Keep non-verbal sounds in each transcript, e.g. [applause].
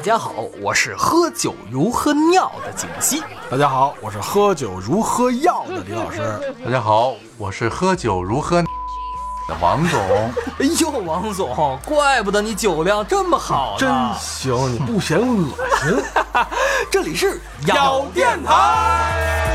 大家好，我是喝酒如喝尿的景熙。大家好，我是喝酒如喝药的李老师。大家好，我是喝酒如喝的王总。哎呦，王总，怪不得你酒量这么好真呢。行，你不嫌恶心？[laughs] 这里是咬电台。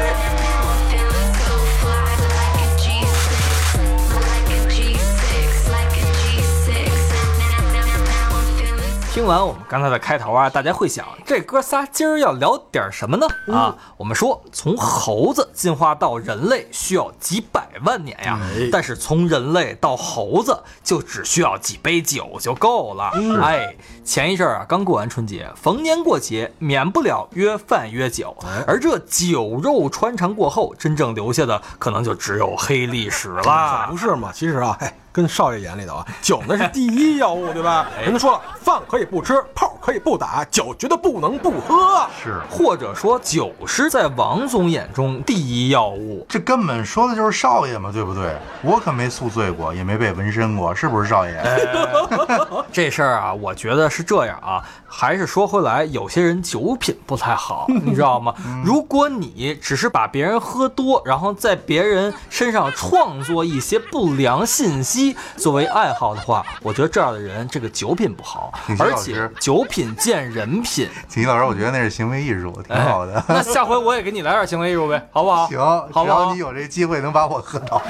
听完我们刚才的开头啊，大家会想，这哥仨今儿要聊点什么呢？啊，我们说从猴子进化到人类需要几百万年呀，哎但是从人类到猴子就只需要几杯酒就够了。哎，前一阵儿啊，刚过完春节，逢年过节免不了约饭约酒，而这酒肉穿肠过后，真正留下的可能就只有黑历史啦 [laughs] 不。是嘛？其实啊，哎，跟少爷眼里头啊，酒那是第一要务，对吧？人家说了，饭可以不吃，炮可以不打，酒绝对不能不喝。是，或者说，酒是在王总眼中第一要务。这根本说的就是少爷嘛，对不对？我可没宿醉过，也没被纹身过，是不是少爷？[laughs] 这事儿啊，我觉得是这样啊，还是说回来，有些人酒品不太好，[laughs] 你知道吗？如果你只是把别人喝多，然后在别人身上创作一些不良信息作为爱好的话，我觉得这样的人这个酒品不好而且酒品见人品。[laughs] 锦旗老师，我觉得那是行为艺术，挺好的。哎那下回我也给你来点行为艺术呗，好不好？行，好不好只要你？有这机会能把我喝倒。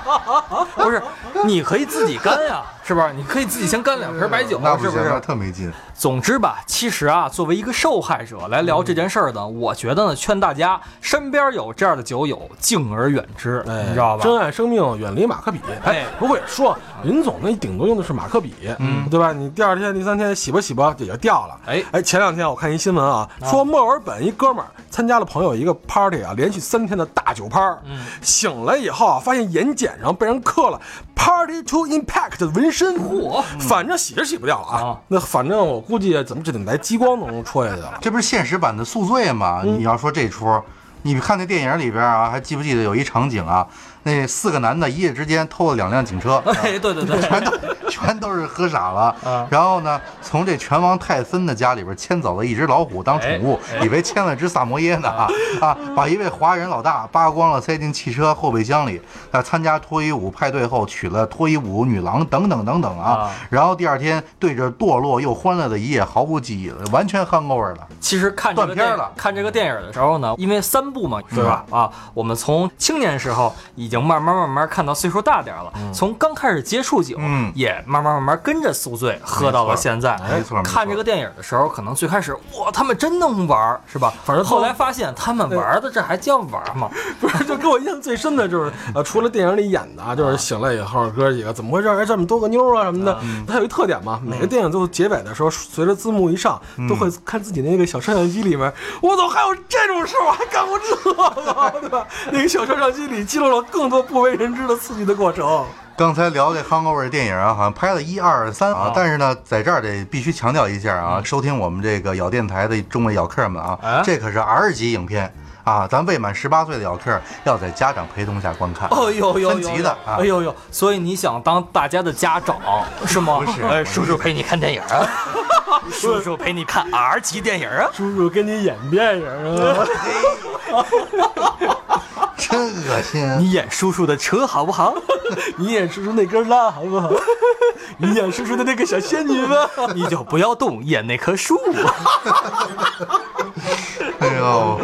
[laughs] 不是，你可以自己干呀，是不是？你可以自己先干两瓶白酒，那不是不是？特没劲。总之吧，其实啊，作为一个受害者来聊这件事儿呢，我觉得呢，劝大家身边有这样的酒友，敬而远之，哎，你知道吧？珍爱生命，远离马克笔。哎哎，不过也说，林总那顶多用的是马克笔，嗯，对吧？你第二天、第三天洗吧洗吧也就掉了。哎哎，前两天我看一新闻啊，说墨尔本一哥们儿参加了朋友一个 party 啊，连续三天的大酒趴儿，嗯醒来以后啊，发现眼睑上被人刻了 “Party to Impact” 的纹身，嚯，反正洗是洗不掉了啊啊。那反正我估计怎么这得来激光都能戳下去了。这不是现实版的宿醉吗？你要说这出，你看那电影里边啊，还记不记得有一场景啊？那四个男的一夜之间偷了两辆警车，[laughs] 哎，对对对，[laughs] 全都全都是喝傻了。啊 [laughs] 然后呢，从这拳王泰森的家里边牵走了一只老虎当宠物，以为牵了只萨摩耶呢啊啊！把一位华人老大扒光了，塞进汽车后备箱里。啊，参加脱衣舞派对后娶了脱衣舞女郎，等等等等啊啊。然后第二天对着堕落又欢乐的一夜毫无记忆了，完全 hangover 了。其实看断片了看这个电影的时候呢，因为三部嘛，对吧？啊，我们从青年时候已经慢慢慢慢看到岁数大点儿了，从刚开始接触酒，嗯也慢慢慢慢跟着宿醉喝到了现在。没错看这个电影的时候，可能最开始哇，他们真能玩，是吧？反正后来发现他们玩的这还叫玩吗？[laughs] 不是，就给我印象最深的就是，呃，除了电影里演的啊，就是醒了以后哥几个怎么回事？哎，这么多个妞啊什么的。它有一特点嘛，每个电影最后结尾的时候，随着字幕一上，都会看自己那个小摄像机里面，我怎么还有这种事？我还干过这个，[laughs] 对吧？那个小摄像机里记录了更多不为人知的刺激的过程。刚才聊这 hangover 电影啊，好像拍了一二三啊，但是呢，在这儿得必须强调一下啊，收听我们这个咬电台的众位咬客们啊，哎这可是 R 级影片啊，咱未满十八岁的咬客要在家长陪同下观看，哦呦呦分级的啊哎。呦呦！所以你想当大家的家长是吗？不是哎，叔叔陪你看电影啊，[laughs] 叔叔陪你看 R 级电影啊。叔叔跟你演电影啊，真恶心！你演叔叔的车好不好？[laughs] 你演叔叔那根蜡好不好？[laughs] 你演叔叔的那个小仙女吧。你就不要动，演那棵树。[laughs] 哎呦，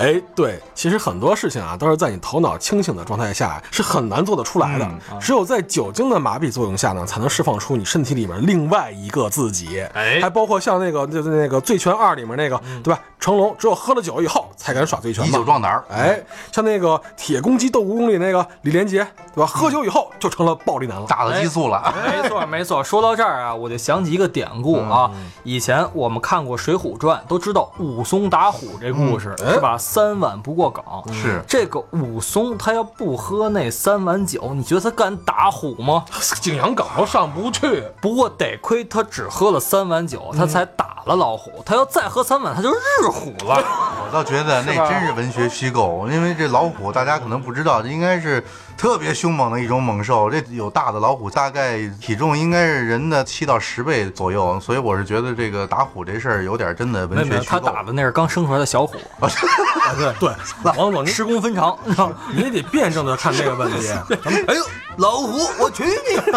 哎，对，其实很多事情啊，都是在你头脑清醒的状态下是很难做得出来的。只有在酒精的麻痹作用下呢，才能释放出你身体里面另外一个自己。哎还包括像那个就是那个《醉拳二》里面那个，对吧？成龙只有喝了酒以后才敢耍醉拳以。酒壮胆儿。哎，像那个《铁公鸡斗蜈蚣》里那个李连杰，对吧？喝酒以后就成了暴力男了。打了激素了，没错没错，说到这儿啊，我就想起一个典故啊。以前我们看过《水浒传》，都知道武松打虎这故事、嗯是吧？三碗不过岗。是这个武松他要不喝那三碗酒，你觉得他敢打虎吗？[laughs] 景阳冈都上不去。不过得亏他只喝了三碗酒，他才打了老虎。他要再喝三碗，他就日虎了。[laughs] 我倒觉得那真是文学虚构，因为这老虎大家可能不知道，这应该是特别凶猛的一种猛兽。这有大的老虎，大概体重应该是人的七到十倍左右，所以我是觉得这个打虎这事儿有点真的文学虚构。他打的那是刚生出来的小虎，[laughs] 啊对对，[laughs] 王总，你十公分长。[laughs] 你得辩证的看这个问题。哎呦，老虎，我去你！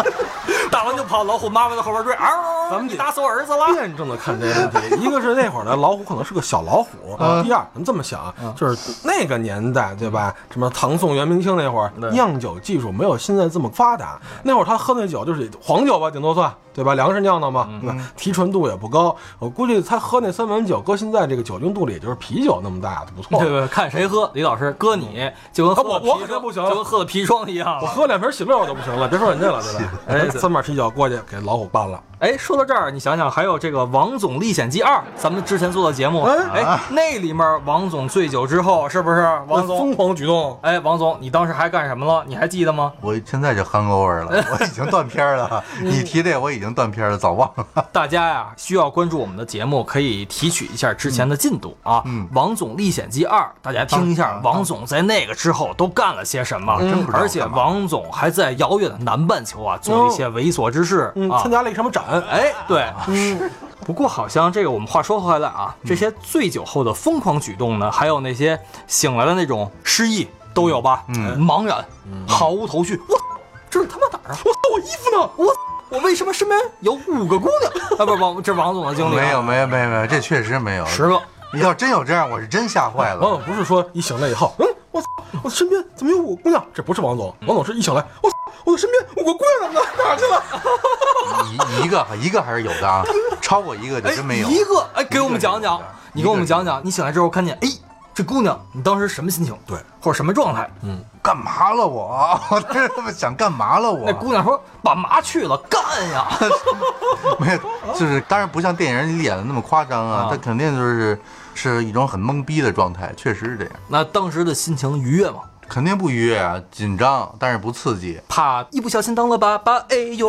打完就跑，老虎妈妈在后边追，嗷！咱们得你打死我儿子了。辩证的看这个问题，一个是那会儿的老虎可能是个小老虎，第二，咱们这么想，就是那个年代，对吧？什么唐宋元明清那会儿，酿酒技术没有现在这么发达，那会儿他喝那酒就是黄酒吧，顶多算，对吧？粮食酿的嘛，对吧？提纯度也不高，我估计他喝那三碗酒，搁现在这个酒精度里，也就是啤酒那么大，不错对。对，看谁喝。李老师，搁你就跟喝我我肯定不行就跟喝的砒霜一样我。喝两瓶喜乐我都不行了，别说人家了，对吧？哎，三碗啤酒过去给老虎办了。哎，说到这儿，你想想，还有这个《王总历险记二》，咱们之前做的节目，哎哎，那里面王总醉酒之后，是不是王总？疯狂举动，哎，王总，你当时还干什么了？你还记得吗？我现在就 hangover 了，我已经断片儿了。[laughs] 你提这我已经断片了，早忘了。大家呀，需要关注我们的节目，可以提取一下之前的进度啊。嗯王总历险记二》，大家听一下啊，王总在那个之后都干了些什么？真不知道而且王总还在遥远的南半球啊，做了一些猥琐之事嗯，啊参。加了一个什么展？哎，对，不过好像这个我们话说回来啊，这些醉酒后的疯狂举动呢，还有那些醒来的那种失忆都有吧？嗯茫然，毫无头绪。我这是他妈哪儿啊？我，我衣服呢？我我为什么身边有五个姑娘？啊，不不，这是王总的经历啊，没有，没有，没有，没有，这确实没有。十个。你要真有这样，我是真吓坏了。王总不是说一醒来以后，嗯，我操，我身边怎么有五个姑娘？这不是王总，王总是一醒来，我操，我身边五个姑娘呢？[laughs] 哪去了？一一个一个还是有的啊，[laughs] 超过一个就哎，真没有。一个，哎，给我们讲讲你给我们讲讲，你醒来之后看见，哎，这姑娘，你当时什么心情？对，或者什么状态？嗯干嘛了我？我这他妈想干嘛了我？那姑娘说：“把麻去了，干呀！” [laughs] 没有，就是当然不像电影里演的那么夸张啊啊，他肯定就是是一种很懵逼的状态，确实是这样，那当时的心情愉悦吗？肯定不愉悦啊，紧张，但是不刺激。怕一不小心当了爸爸，哎呦，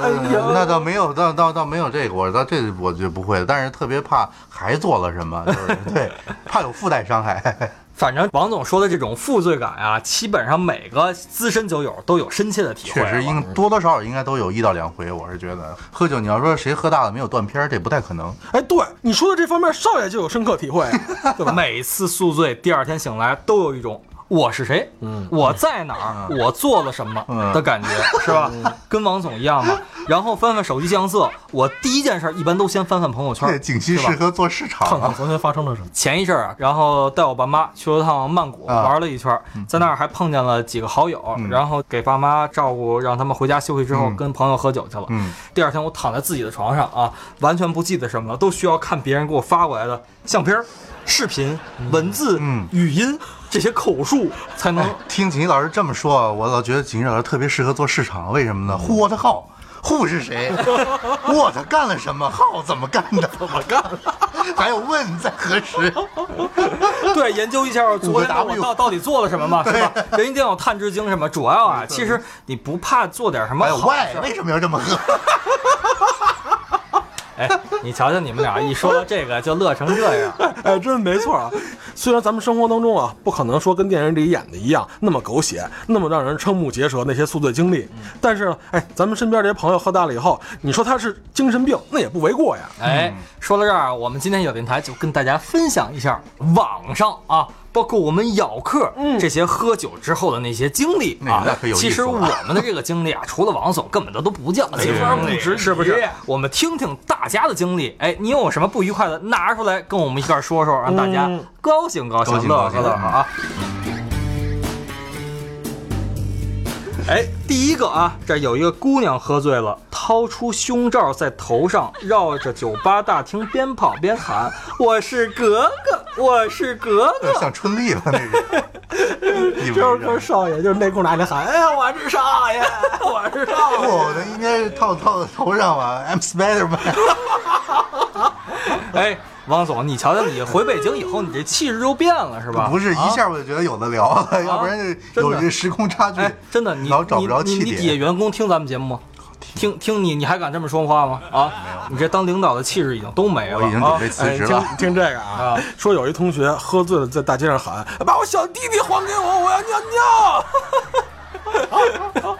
哎呦，那倒没有，倒倒倒没有这个，我倒这我就不会的，但是特别怕还做了什么，就是 [laughs] 对，怕有附带伤害。[laughs] 反正王总说的这种负罪感啊，基本上每个资深酒友都有深切的体会。确实应多多少少应该都有一到两回，我是觉得喝酒，你要说谁喝大了没有断片儿，这不太可能。哎，对你说的这方面，少爷就有深刻体会，[laughs] 对吧？每次宿醉，第二天醒来都有一种我是谁，嗯，我在哪儿，我做了什么？嗯。的感觉，是吧？跟王总一样嘛。然后翻翻手机相册，我第一件事一般都先翻翻朋友圈这，景熙是吧？适合做市场啊。看看昨天发生了什么。前一阵儿啊，然后带我爸妈去了趟曼谷，啊。玩了一圈儿，在那儿还碰见了几个好友，嗯。然后给爸妈照顾，让他们回家休息之后，嗯。跟朋友喝酒去了。嗯，第二天我躺在自己的床上啊，完全不记得什么了，都需要看别人给我发过来的相片儿、视频、文字、嗯。语音这些口述才能。哎，听景熙老师这么说，我老觉得景熙老师特别适合做市场，为什么呢？Who what how？户是谁？[laughs] What 干了什么？How 怎么干的？怎么干？[laughs] 还有问在何时？[laughs] 对，研究一下昨天的我到到底做了什么嘛，是吧？人一定要探知精神嘛。主要啊，其实你不怕做点什么还有好 Why 事为什么要这么喝？哎，你瞧瞧你们俩一说到这个就乐成这样。哎，真没错啊。虽然咱们生活当中啊，不可能说跟电影里演的一样那么狗血，那么让人瞠目结舌那些宿醉经历，但是呢，哎，咱们身边这些朋友喝大了以后，你说他是精神病，那也不为过呀。哎，说到这儿，我们今天有电台就跟大家分享一下网上啊，包括我们咬客这些喝酒之后的那些经历啊其实我们的这个经历啊，[laughs] 除了王总，根本都都不叫没法不值是不是？我们听听大家的经历，哎，你有什么不愉快的，拿出来跟我们一块儿说说，让大家嗯高兴高兴，高兴高兴乐呵乐呵啊。哎，第一个啊，这有一个姑娘喝醉了，掏出胸罩在头上，绕着酒吧大厅边跑边喊：“我是格格，我是格格。”像春丽吧那是，一就是。跟少爷，就是内裤拿着喊，哎呀，我是少爷，[laughs] 我是少爷。不，那应该是套套在头上吧？I'm Spiderman。[laughs] 哎，王总，你瞧瞧你回北京以后，你这气质就变了是吧？不是一下我就觉得有的聊了，要不然就有这时空差距哎，。真的，你老找不着气点。你底下员工听咱们节目吗？听听你，你还敢这么说话吗？啊，你这当领导的气质已经都没了。啊我已经准备辞职了。听这个啊啊，说有一同学喝醉了，在大街上喊：“把我小弟弟还给我，我要尿尿。[laughs]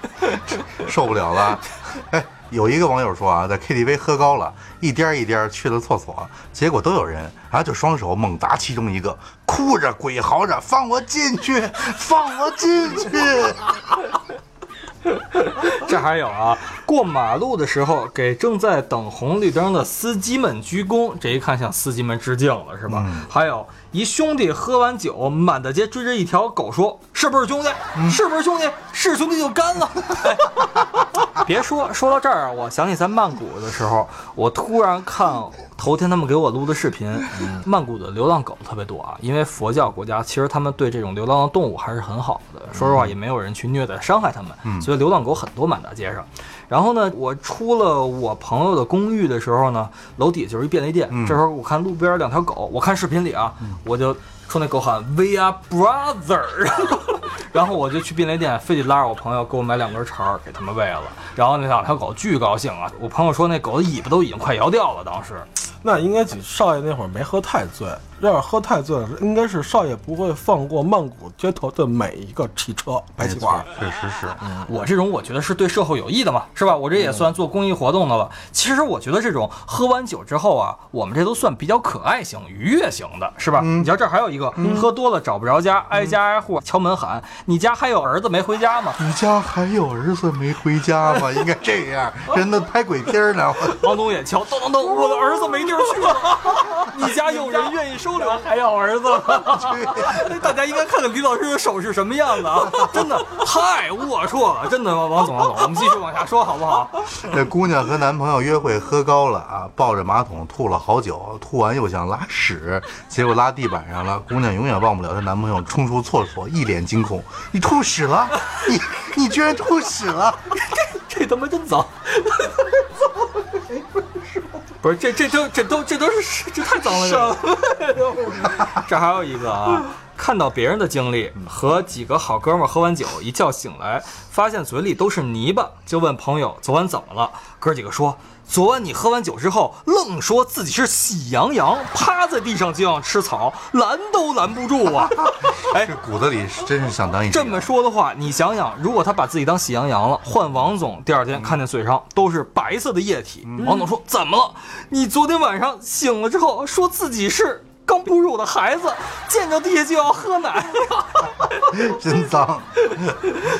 受不了了。[laughs] 哎，有一个网友说啊，在 KTV 喝高了，一颠一颠去了厕所，结果都有人，然后就双手猛砸其中一个，哭着鬼嚎着：“放我进去，放我进去 [laughs] 这还有啊，过马路的时候给正在等红绿灯的司机们鞠躬，这一看向司机们致敬了，是吧？还有一兄弟喝完酒，满大街追着一条狗说：“是不是兄弟？[laughs] 是不是兄弟？是兄弟就干了。[laughs] 哎 [laughs] ”别说，说到这儿啊，我想起在曼谷的时候，我突然看头天他们给我录的视频，曼谷的流浪狗特别多啊，因为佛教国家，其实他们对这种流浪的动物还是很好的。说实话，也没有人去虐待伤害他们，所以流浪狗很多满大街上。然后呢，我出了我朋友的公寓的时候呢，楼底下就是一便利店。这时候我看路边两条狗，我看视频里啊，我就说那狗喊 “We are brother”，[laughs] 然后我就去便利店，非得拉着我朋友给我买两根肠儿，给他们喂了。然后那两条狗巨高兴啊！我朋友说那狗的尾巴都已经快摇掉了，当时。”那应该少爷那会儿没喝太醉，要是喝太醉了，应该是少爷不会放过曼谷街头的每一个汽车排气管。确实是，我这种我觉得是对社会有益的嘛，是吧？我这也算做公益活动的了。其实我觉得这种喝完酒之后啊，我们这都算比较可爱型、愉悦型的，是吧？你瞧这儿还有一个，喝多了找不着家，挨家挨户敲门喊：“你家还有儿子没回家吗 [laughs] 你家还有儿子没回家吗？[laughs] 应该这样，人都拍鬼片呢。[laughs] ”王总也敲，咚咚咚，我的儿子没地儿去了。你家有人愿意收留还要儿子吗？[laughs] 大家应该看看李老师的手是什么样子啊！[laughs] 真的太龌龊了，真的，王总，王总，我们继续往下说好不好？这姑娘和男朋友约会喝高了啊，抱着马桶吐了好久，吐完又想拉屎，结果拉地板上了。姑娘永远忘不了她男朋友冲出厕所，一脸惊恐：“你吐屎了？你你居然吐屎了 [laughs] 这这他妈真脏！不是，这这都这都这都是这太脏了！这这还有一个啊，看到别人的经历，和几个好哥们儿喝完酒，一觉醒来，发现嘴里都是泥巴，就问朋友昨晚怎么了？哥几个说。昨晚你喝完酒之后，愣说自己是喜羊羊，趴在地上就想吃草，拦都拦不住啊！？” [laughs] 哎，这骨子里是真是想当一只这么说的话，你想想，如果他把自己当喜羊羊了，换王总，第二天看见嘴上都是白色的液体，王总说怎么了？你昨天晚上醒了之后说自己是刚哺乳的孩子，见着地下就要喝奶，[laughs] 真脏。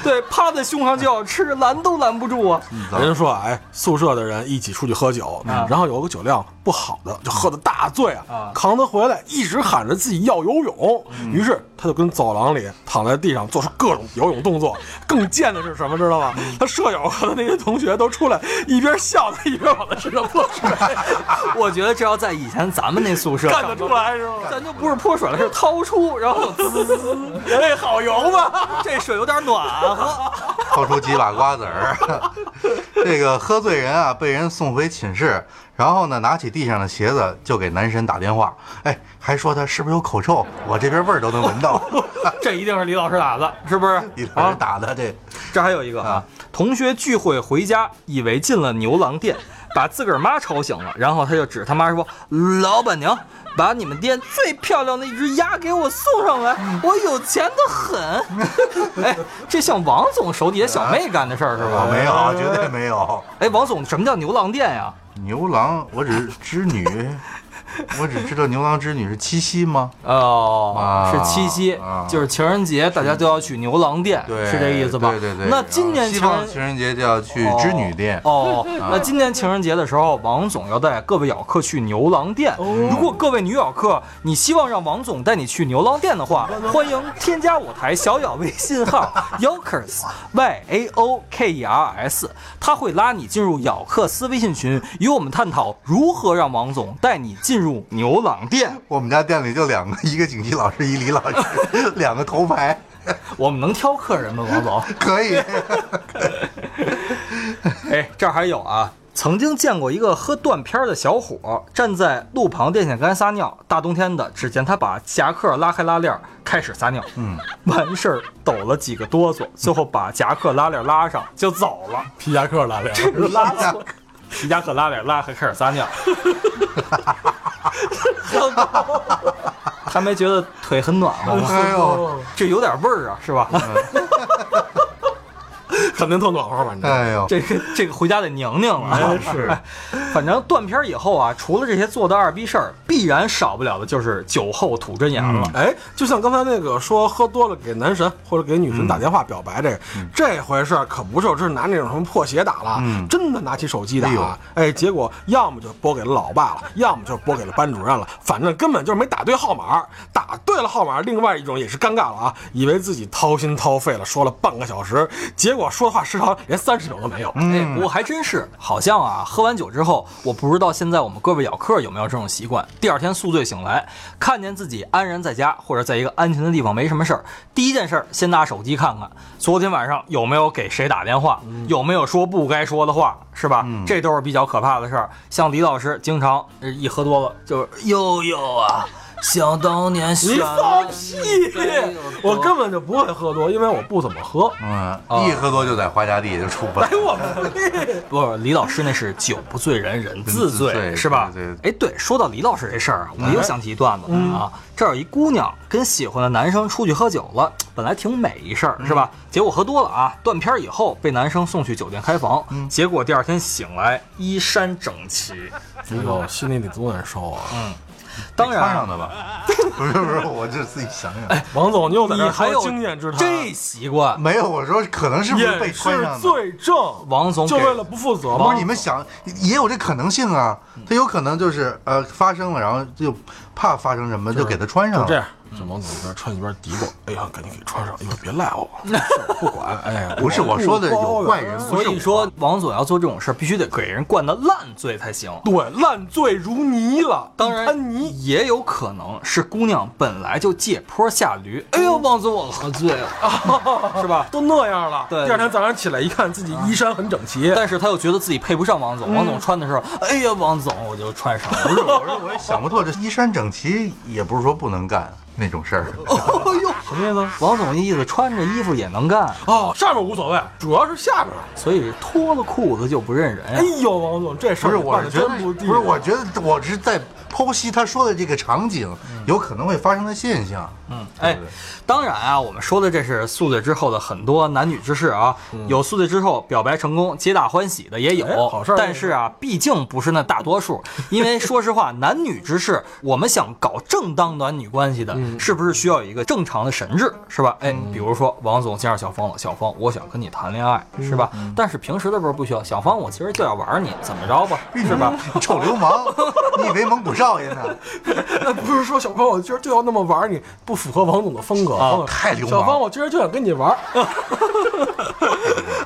对，趴在胸上就要吃，拦都拦不住啊！人家说，哎，宿舍的人一起出去喝酒，嗯然后有个酒量不好的，就喝的大醉啊，啊扛他回来，一直喊着自己要游泳，于是他就跟走廊里躺在地上做出各种游泳动作。更贱的是什么，知道吗？他舍友和他那些同学都出来，一边笑他一边往他身上泼水，[laughs] 我觉得这要在以前咱们那宿舍 [laughs] 干得出来是吗？咱就不是泼水了，是掏出，然后滋滋滋，[laughs] 哎，好游吗？这水有点暖和。掏出几把瓜子儿。这个喝醉人啊，被人送回寝室，然后呢，拿起地上的鞋子就给男神打电话，哎，还说他是不是有口臭？我这边味儿都能闻到。[laughs] 这一定是李老师打的，是不是？[laughs] 李老师打的这，这还有一个啊，同学聚会回家，以为进了牛郎店，[laughs] 把自个儿妈吵醒了，然后他就指他妈说：“老板娘，把你们店最漂亮的一只鸭给我送上来，我有钱的很。”哎，这像王总手底下小妹干的事儿是吧？没有，绝对没有。哎，王总，什么叫牛郎店呀？牛郎，我只是织女，[laughs] 我只知道牛郎织女是七夕吗？哦，啊是七夕啊，就是情人节，大家都要去牛郎店，对，是这意思吧？对对对。那今年情人情人节就要去织女店。哦，那今年情人节的时候，王总要带各位咬客去牛郎店。如果各位女咬客，你希望让王总带你去牛郎店的话，[laughs] 欢迎添加我台小咬微信号 [laughs] Yokers Y A O K E R S，他会拉你进入咬客私微信群，与我们探讨如何让王总带你进入牛郎店。我们家店里就两个，一个景琦老师，一李老师，[laughs] 两个头牌，[laughs] 我们能挑客人吗，王总？[laughs] 可以。哎，这儿还有啊，曾经见过一个喝断片儿的小伙站在路旁电线杆撒尿，大冬天的，只见他把夹克拉开拉链，开始撒尿，嗯，完事儿抖了几个哆嗦，最后把夹克拉链拉上就走了，皮夹克拉链，拉错，皮夹克拉链拉开开始撒尿，[laughs] 还没觉得腿很暖和吗？哎呦，[laughs] 这有点味儿啊，是吧？肯定特暖和，反正。哎呦，这个这个回家得拧拧了。哎是哎，反正断片以后啊，除了这些做的二逼事儿，必然少不了的就是酒后吐真言了。哎，就像刚才那个说喝多了给男神或者给女神打电话表白这个，这回事儿可不是这是拿那种什么破鞋打了，嗯真的拿起手机打哎呦，哎，结果要么就拨给了老爸了，要么就拨给了班主任了，反正根本就是没打对号码。打对了号码，另外一种也是尴尬了啊，以为自己掏心掏肺了，说了半个小时，结果说话时长连三十秒都没有。哎，不过还真是，好像啊，喝完酒之后，我不知道现在我们各位咬客有没有这种习惯，第二天宿醉醒来，看见自己安然在家或者在一个安全的地方没什么事儿，第一件事儿先拿手机看看昨天晚上有没有给谁打电话，有没有说不该说的话，是吧？这都是比较可怕的事儿。像李老师经常呃一喝多了就是悠悠啊，想当年你放屁！我根本就不会喝多，因为我不怎么喝。嗯，一喝多就在花家地就出不来哎，。我们不是李老师，那是酒不醉人人自自醉醉，是吧？对对哎，对，说到李老师这事儿啊，我又想起一段子啊。这儿有一姑娘跟喜欢的男生出去喝酒了，本来挺美一事儿，是吧？结果喝多了啊，断片儿以后被男生送去酒店开房，结果第二天醒来衣衫整齐。哎呦，心里得多难受啊！[laughs] 当然穿上的吧？[laughs] 不是不是，我就自己想想，王总，你又在这儿你还有经验之谈，这习惯，没有，我说可能是不是被也穿上的？是罪证。王总就为了不负责吗？不是你们想，也有这可能性啊，他有可能就是呃发生了，然后就怕发生什么，就给他穿上了。就这样，这王总一边穿一边嘀咕：“哎呀，赶紧给穿上，哎呦，别赖我，[laughs] 是不管。”哎呀，不是我说的有坏人，所以说王总要做这种事儿，必须得给人灌的烂醉才行。对，烂醉如泥了。当然安妮，也有可能是姑娘本来就借坡下驴。哎呦，王总，我喝醉了，[laughs] 是吧？都那样了。对第二天早上起来一看，自己衣衫很整齐。但是他又觉得自己配不上王总，王总穿的时候，哎呀，王总我就穿上了。[laughs] 不是，我说我也想不透，这衣衫整齐也不是说不能干那种事儿。[laughs] 哎呦，什么意思？王总那意思，穿着衣服也能干，哦，上面无所谓，主要是下边。所以脱了裤子就不认人哎。呦，王总，这事不是，儿你办得我是觉得真不不是，我觉得我是在剖析他说的这个场景有可能会发生的现象。嗯，哎，当然啊，我们说的这是宿醉之后的很多男女之事啊，有宿醉之后表白成功、皆大欢喜的也有，哎好事但是啊，毕竟不是那大多数，[laughs] 因为说实话，男女之事，我们想搞正当男女关系的，是不是需要有一个正常的神智，是吧？哎，比如说王总见着小芳了，小芳，我想跟你谈恋爱，是吧？但是平时的时候不需要，小芳，我其实就要玩你，怎么着吧，是吧？[laughs] 臭流氓，你以为蒙古少爷呢？那 [laughs] 不是说小芳，我今儿就要那么玩你，不符合王总的风格。啊太流氓小芳，我今儿就想跟你玩。[laughs]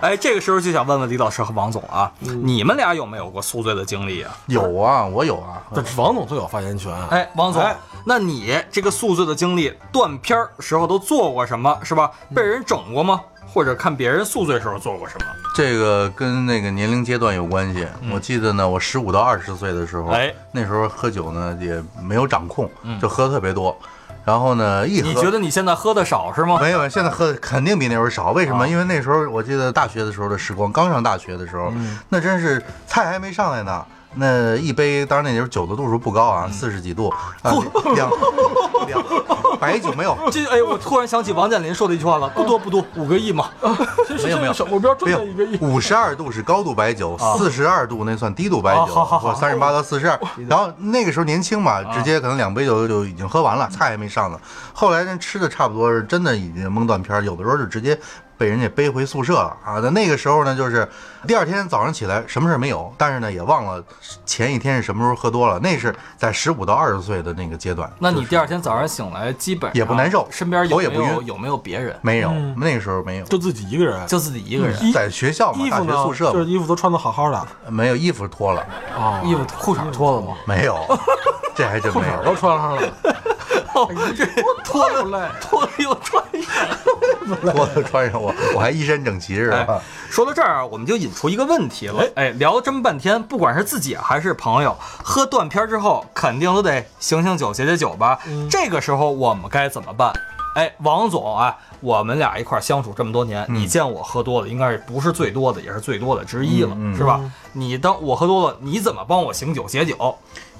哎，这个时候就想问问李老师和王总啊，你们俩有没有过宿醉的经历啊？有啊，我有啊。这王总最有发言权。哎，王总，哎那你这个宿醉的经历，断片儿时候都做过什么，是吧？被人整过吗？或者看别人宿醉时候做过什么？这个跟那个年龄阶段有关系。我记得呢，我十五到二十岁的时候，哎，那时候喝酒呢也没有掌控，就喝特别多。然后呢，一喝你觉得你现在喝的少是吗？没有，现在喝的肯定比那时候少。为什么？啊因为那时候我记得大学的时候的时光，刚上大学的时候，那真是菜还没上来呢，那一杯，当然那时候酒的度数不高啊，四十几度啊，[laughs] 两两白酒没有，这哎，我突然想起王健林说的一句话了，不多不多，五个亿嘛。没 [laughs] 有没有。小目标没有 [laughs] 一个亿，五十二度是高度白酒，四十二度那算低度白酒，啊好好好。或三十八到四十二。然后那个时候年轻嘛，直接可能两杯酒就已经喝完了，菜还没上呢。后来呢，吃的差不多是真的已经蒙断片儿，有的时候就直接被人家背回宿舍了啊。那那个时候呢，就是第二天早上起来什么事儿没有，但是呢也忘了前一天是什么时候喝多了。那是在十五到二十岁的那个阶段。那你第二天早上醒来，基本也不难受身边有没头也不晕有有没有别人？没有，嗯那个时候没有，就自己一个人，就自己一个人，在学校嘛，大学宿舍嘛，就是衣服都穿的好好的，没有衣服脱了，哦衣服裤衩脱了吗？没有，这还真没有裤衩都。穿上了，哦，这脱了不累脱了又穿上。脱了穿上我，我还一身整齐是吧哎？，说到这儿啊，我们就引出一个问题了。哎，聊这么半天，不管是自己还是朋友，喝断片儿之后，肯定都得醒醒酒、解解酒吧。这个时候我们该怎么办？哎，王总，啊，我们俩一块儿相处这么多年，你见我喝多了，应该是不是最多的，也是最多的之一了，嗯嗯是吧？你当我喝多了，你怎么帮我醒酒解酒？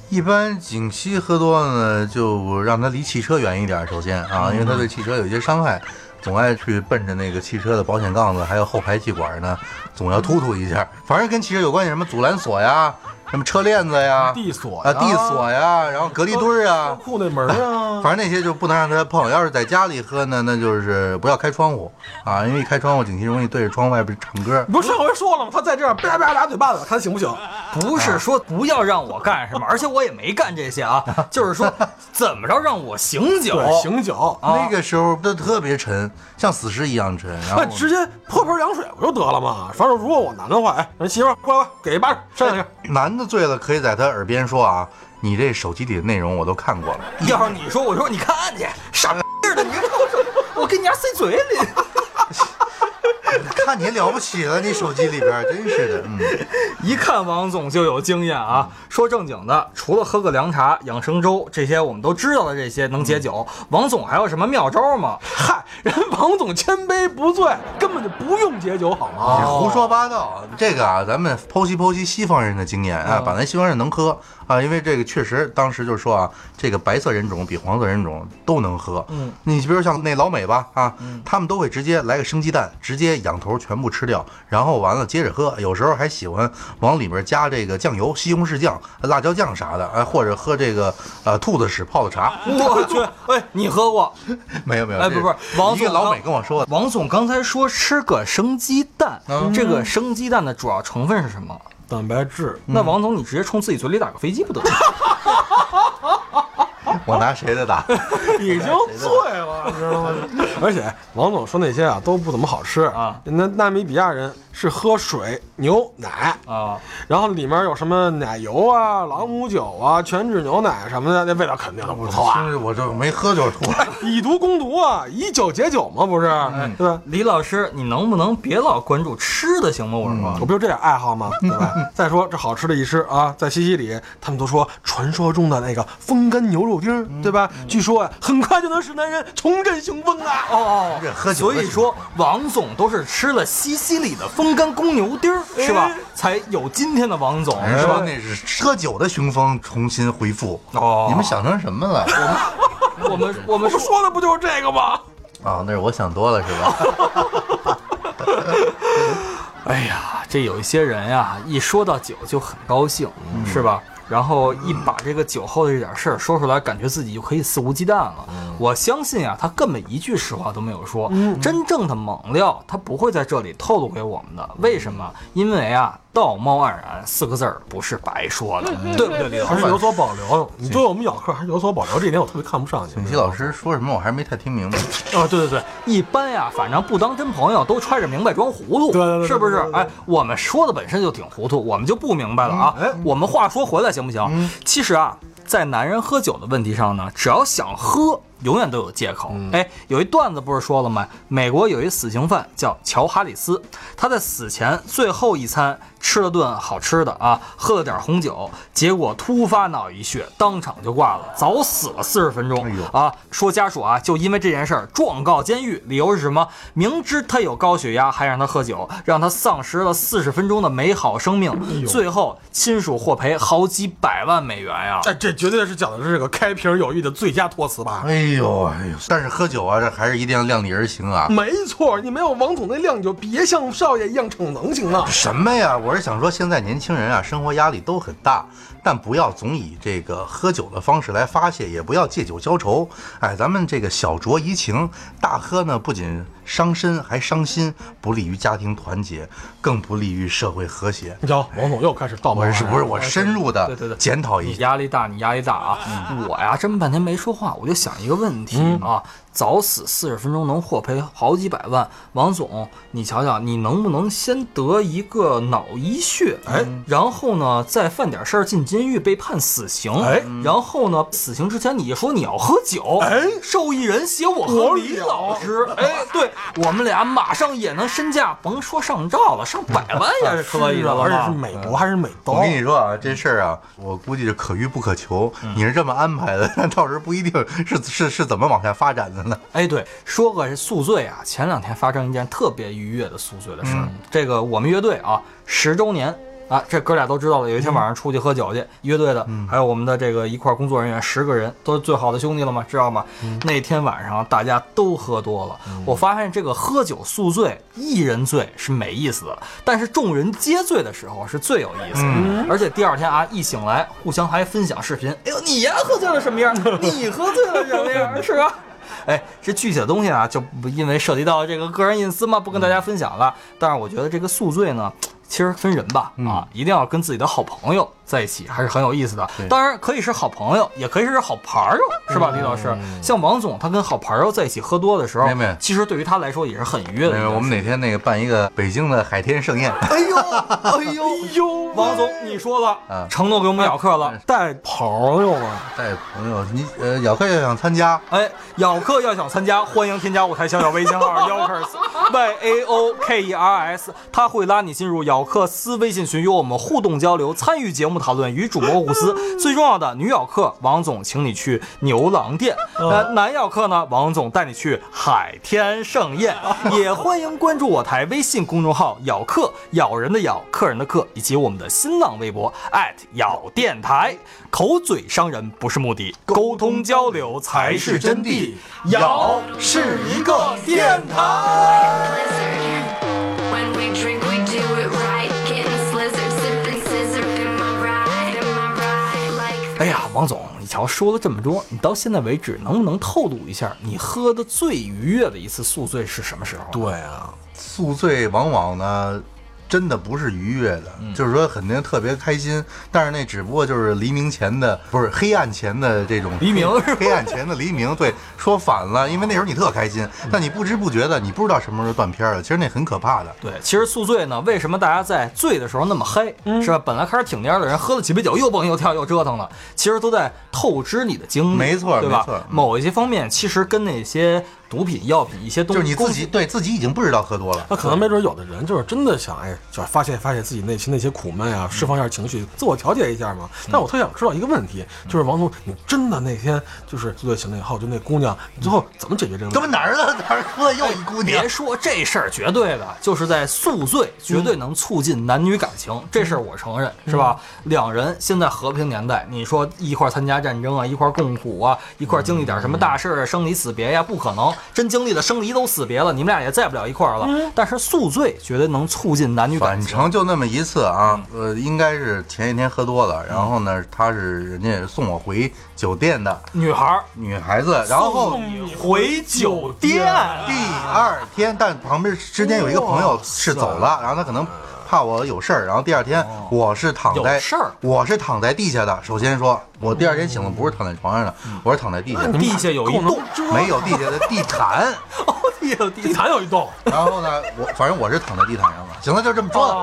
一般景熙喝多了呢，就让他离汽车远一点。首先啊，因为他对汽车有一些伤害，总爱去奔着那个汽车的保险杠子，还有后排气管呢，总要突突一下。反正跟汽车有关系，什么阻拦锁呀，什么车链子呀，地锁啊地锁呀，然后隔离墩儿啊，库那门啊，[laughs] 反正那些就不能让他碰。要是在家里喝呢，那就是不要开窗户啊，因为一开窗户，景琦容易对着窗外边唱歌。不是上回说了吗？他在这儿叭叭俩嘴巴子，看行不行？不是说不要让我干什么，而且我也没干这些啊，[laughs] 就是说怎么着让我醒酒。醒酒，啊那个时候都特别沉，像死尸一样沉。然后那直接泼盆凉水不就得了吗？反正如果我男的话，哎，媳妇儿过来，给一巴掌，扇两下。男的醉了，可以在他耳边说啊：“你这手机里的内容我都看过了。[laughs] 要是你说，我说你看去，傻逼似的，你看我我给你家塞嘴里。[laughs] [laughs] 看你了不起了，你手机里边真是的，嗯，[laughs] 一看王总就有经验啊。说正经的，除了喝个凉茶、养生粥这些我们都知道的这些能解酒，王总还有什么妙招吗？嗨，人王总千杯不醉，根本就不用解酒，好吗？你胡说八道。这个啊，咱们剖析剖析西方人的经验啊，把咱西方人能喝啊，因为这个确实当时就说啊，这个白色人种比黄色人种都能喝。嗯，你比如像那老美吧啊，他们都会直接来个生鸡蛋，直接仰头全部吃掉，然后完了接着喝。有时候还喜欢往里边加这个酱油、西红柿酱、辣椒酱啥的，哎，或者喝这个呃兔子屎泡的茶。[laughs] 我去，哎，你喝过？没 [laughs] 有没有，哎，这不不，王总老美跟我说的。王总刚才说吃个生鸡蛋，嗯这个生鸡蛋的主要成分是什么？蛋白质，那王总，你直接冲自己嘴里打个飞机不得了？[laughs] 我拿谁的打？[laughs] 已经醉了，知道吗？[laughs] 而且王总说那些啊都不怎么好吃啊那纳米比亚人是喝水、牛奶，啊，然后里面有什么奶油啊、朗姆酒啊、全脂牛奶什么的，那味道肯定都不错啊。我就没喝就吐了。以毒攻毒啊，以酒解酒嘛，不是？对吧？李老师，你能不能别老关注吃的，行吗？我说。我不就这点爱好吗？对吧？[laughs] 再说这好吃的一吃啊，在西西里，他们都说传说中的那个风干牛肉丁，对吧？据说啊，很快就能使男人重振雄风啊！哦这喝酒所以说王总都是吃了西西里的风干公牛丁儿，是吧哎？才有今天的王总，人是吧？说那是喝酒的雄风重新恢复。哦你们想成什么了？我们我们我们说的不就是这个吗？啊，那是我想多了是吧？[laughs] 哎呀，这有一些人呀，一说到酒就很高兴，是吧？然后一把这个酒后的这点事儿说出来，感觉自己就可以肆无忌惮了。我相信啊，他根本一句实话都没有说。真正的猛料，他不会在这里透露给我们的。为什么？因为啊，“道貌岸然”四个字儿不是白说的，对不对，李老师还是？有所保留。你对我们咬客还是有所保留，这一点我特别看不上你。景熙老师说什么我还是没太听明白。啊，对对对，一般呀，反正不当真朋友都揣着明白装糊涂，对对对是不是哎，我们说的本身就挺糊涂，我们就不明白了啊。哎我们话说回来行不行？其实啊，在男人喝酒的问题上呢，只要想喝，永远都有借口。哎，有一段子不是说了吗？美国有一死刑犯叫乔哈里斯，他在死前最后一餐吃了顿好吃的啊，喝了点红酒，结果突发脑溢血，当场就挂了，早死了四十分钟。哎呦啊，说家属啊，就因为这件事儿状告监狱，理由是什么？明知他有高血压，还让他喝酒，让他丧失了四十分钟的美好生命，最后亲属获赔好几百万美元呀！哎，这绝对是讲的是这个开瓶有益的最佳托词吧？哎呦哎呦，但是喝酒啊，这还是一定要量力而行啊。没错，你没有王总那量，你就别像少爷一样逞能行吗？什么呀？我是想说，现在年轻人啊，生活压力都很大，但不要总以这个喝酒的方式来发泄，也不要借酒浇愁。哎，咱们这个小酌怡情，大喝呢不仅伤身还伤心，不利于家庭团结，更不利于社会和谐。你瞧，王总又开始道貌我是不是我深入的对对对检讨一下？压力大，你压力大啊！我呀，这么半天没说话，我就想一个问题啊：早死四十分钟能获赔好几百万，王总，你瞧瞧，你能不能先得一个脑溢血，哎，然后呢再犯点事儿进监狱被判死刑，哎然后呢死刑之前你说你要喝酒，哎受益人写我和李老师，哎，对我们俩马上也能身价，甭说上兆了，上百万也是 [laughs] 可以的了而且是？美国还是美刀我？跟你说啊，这事儿啊，我估计是可遇不可求。你是这么安排的，到时候不一定是 [laughs] 是是怎么往下发展的呢？哎，对，说个宿醉啊，前两天发生一件特别愉悦的宿醉的事儿。这个我们乐队啊，十周年啊，这哥俩都知道了。有一天晚上出去喝酒去，乐队的，还有我们的这个一块儿工作人员，十个人都是最好的兄弟了嘛，知道吗？那天晚上大家都喝多了，我发现这个喝酒宿醉，一人醉是没意思的，但是众人皆醉的时候是最有意思的。而且第二天啊，一醒来，互相还分享视频。哎呦，你呀喝醉了什么样？你喝醉了什么样？是吧？[laughs] 哎，这具体的东西啊，就不因为涉及到这个个人隐私嘛，不跟大家分享了。但是我觉得这个宿醉呢，其实分人吧，啊，一定要跟自己的好朋友在一起，还是很有意思的。当然可以是好朋友，也可以是好牌友，是吧，李老师？像王总他跟好牌友在一起喝多的时候其实对于他来说也是很愉悦的我们哪天那个办一个北京的海天盛宴，哎呦，哎呦，呦。王总你说了啊，承诺给我们咬客了。带朋友啊，带朋友，你呃咬客要想参加，哎，咬客要想参加，欢迎添加我台小小微信号 Yokers [laughs] Y A O K E R S，他会拉你进入咬客私微信群，与我们互动交流，参与节目讨论，与主播无私。[laughs] 最重要的，女咬客王总请你去牛郎店，呃，男咬客呢，王总带你去海天盛宴。也欢迎关注我台微信公众号“咬客”，咬人的咬，客人的客，以及我们的新浪微博咬电台。口嘴伤人不是目的，沟通交流才是真谛。咬是一个电台。哎呀，王总，你瞧说了这么多，你到现在为止能不能透露一下，你喝的最愉悦的一次宿醉是什么时候？对啊，宿醉往往呢，真的不是愉悦的，就是说肯定特别开心，但是那只不过就是黎明前的，不是黑暗前的这种黎明是黑暗前的黎明。对，说反了，因为那时候你特开心，但你不知不觉的，你不知道什么时候断片了，其实那很可怕的。对，其实宿醉呢，为什么大家在醉的时候那么嗨，是吧？本来开始挺蔫的人，喝了几杯酒，又蹦又跳又折腾了，其实都在透支你的精力，没错对吧没错？嗯某一些方面，其实跟那些毒品、药品一些东西，就是你自己对自己已经不知道喝多了，那可能没准有的人就是真的想，哎，就是发泄发泄自己内心那些苦闷啊，释放一下情绪，自我调节一下嘛。但我特想知道一个问题，就是王总，你真的那天就是宿醉醒了以后，就那姑娘，你最后怎么解决这个问题？这不哪儿的哪儿出来又一姑娘别？说这事儿，绝对的，就是在宿醉，绝对能促进男女感情，这事儿我承认，是吧？两人现在和平年代，你说一块儿参加战争啊，一块儿共苦啊，一块儿经历点什么大事生离死别呀，不可能。真经历了生离都死别了，你们俩也在不了一块儿了。但是宿醉绝对能促进男女感反情。正就那么一次啊，呃，应该是前一天喝多了，然后呢，他是人家送我回酒店的女孩儿女孩子，然后回酒店，第二天，但旁边之间有一个朋友是走了，然后他可能怕我有事儿，然后第二天我是躺在有事儿我是躺在地下的。首先说，我第二天醒了不是躺在床上的，我是躺在地下的，地下有一洞，没有地下的地毯。[laughs] 哦，地下有地地毯有一洞，然后呢，我反正我是躺在地毯上的。行了，就这么说了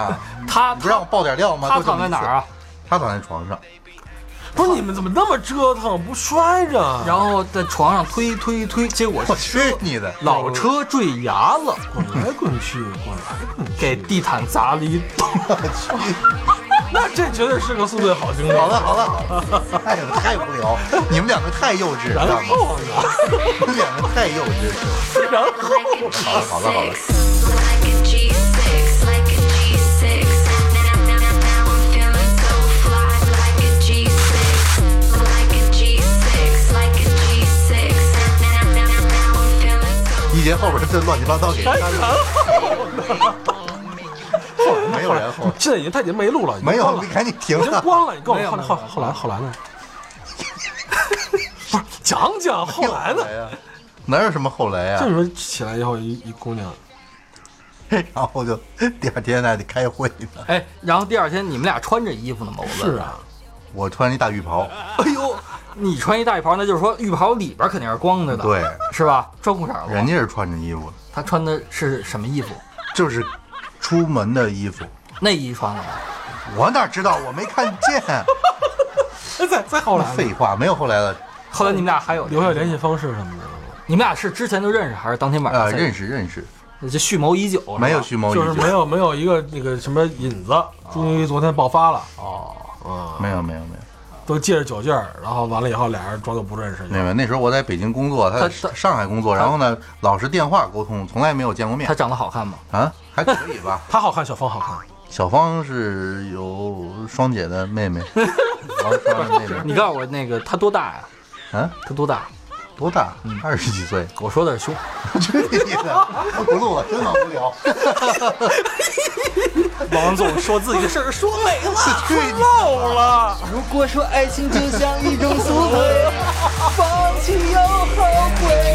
啊。他不让我爆点料吗？他躺在哪儿啊？？他躺在床上。不是你们怎么那么折腾，不摔着？然后在床上推推推，结果我是去你的！老车坠崖了，滚来滚去，滚来滚去，给地毯砸了一洞。[laughs] 那这绝对是个速度好兄弟。好了好了好了，太太无聊，你们两个太幼稚了，然后呢？你们两个太幼稚。[laughs] 然后 Like a G6, 好了好了一节后边这乱七八糟给删了，[laughs] 没有然后，现在已经他已经没录了，没有，了你赶紧停已经了。关了。你告诉我后来后后来后来呢？[laughs] 不是讲讲后来呢？呀？哪有什么后来呀就是说起来以后，一一姑娘，[laughs] 然后就第二天还得开会呢。哎，然后第二天你们俩穿着衣服呢吗？我问是。啊，我穿一大浴袍，哎呦，你穿一大浴袍，那就是说浴袍里边肯定是光着的，对，是吧？穿裤衩了。人家是穿着衣服，他穿的是什么衣服？就是出门的衣服。内衣穿了吗？我哪知道？我没看见。[laughs] 哎，再再后来呢废话，没有后来了。后来你们俩还有留下联系方式什么的，你们俩是之前就认识，还是当天晚上呃，才认？识认识，就蓄谋已久，没有蓄谋已久，就是没有没有一个那个什么引子，终于昨天爆发了哦。嗯，没有没有没有都借着酒劲儿，然后完了以后俩人装作不认识，没有。那时候我在北京工作，他在上海工作，然后呢，老是电话沟通，从来没有见过面他。长得好看吗？啊，还可以吧。[laughs] 他好看，小芳好看，小芳是有双姐的妹妹，[laughs] 王双的妹妹。[laughs] 你告诉我那个他多大呀？啊，他多大？多大？二十几岁。我说的是胸。去你的！不录了，真的无聊。[laughs] 王总说自己的事儿说美了，去你漏了。如果说爱情就像一种宿醉，放弃又后悔。